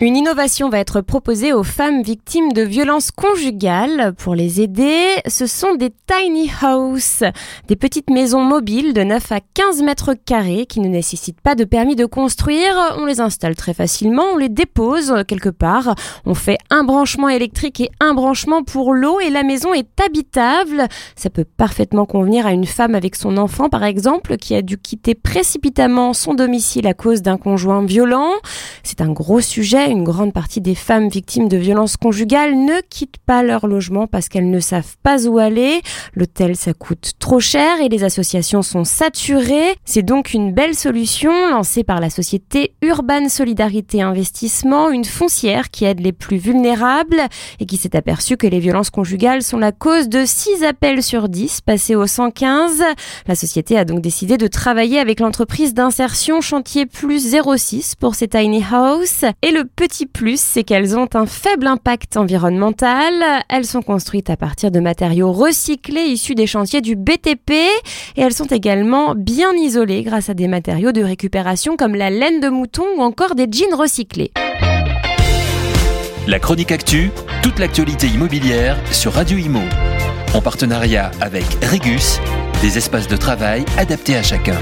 Une innovation va être proposée aux femmes victimes de violences conjugales. Pour les aider, ce sont des tiny houses, des petites maisons mobiles de 9 à 15 mètres carrés qui ne nécessitent pas de permis de construire. On les installe très facilement, on les dépose quelque part. On fait un branchement électrique et un branchement pour l'eau et la maison est habitable. Ça peut parfaitement convenir à une femme avec son enfant par exemple qui a dû quitter précipitamment son domicile à cause d'un conjoint violent. C'est un gros sujet une grande partie des femmes victimes de violences conjugales ne quittent pas leur logement parce qu'elles ne savent pas où aller. L'hôtel, ça coûte trop cher et les associations sont saturées. C'est donc une belle solution lancée par la société Urban Solidarité Investissement, une foncière qui aide les plus vulnérables et qui s'est aperçue que les violences conjugales sont la cause de 6 appels sur 10 passés au 115. La société a donc décidé de travailler avec l'entreprise d'insertion Chantier Plus 06 pour ces tiny house et le petit plus, c'est qu'elles ont un faible impact environnemental. Elles sont construites à partir de matériaux recyclés issus des chantiers du BTP et elles sont également bien isolées grâce à des matériaux de récupération comme la laine de mouton ou encore des jeans recyclés. La chronique actu, toute l'actualité immobilière sur Radio Imo. En partenariat avec Regus, des espaces de travail adaptés à chacun.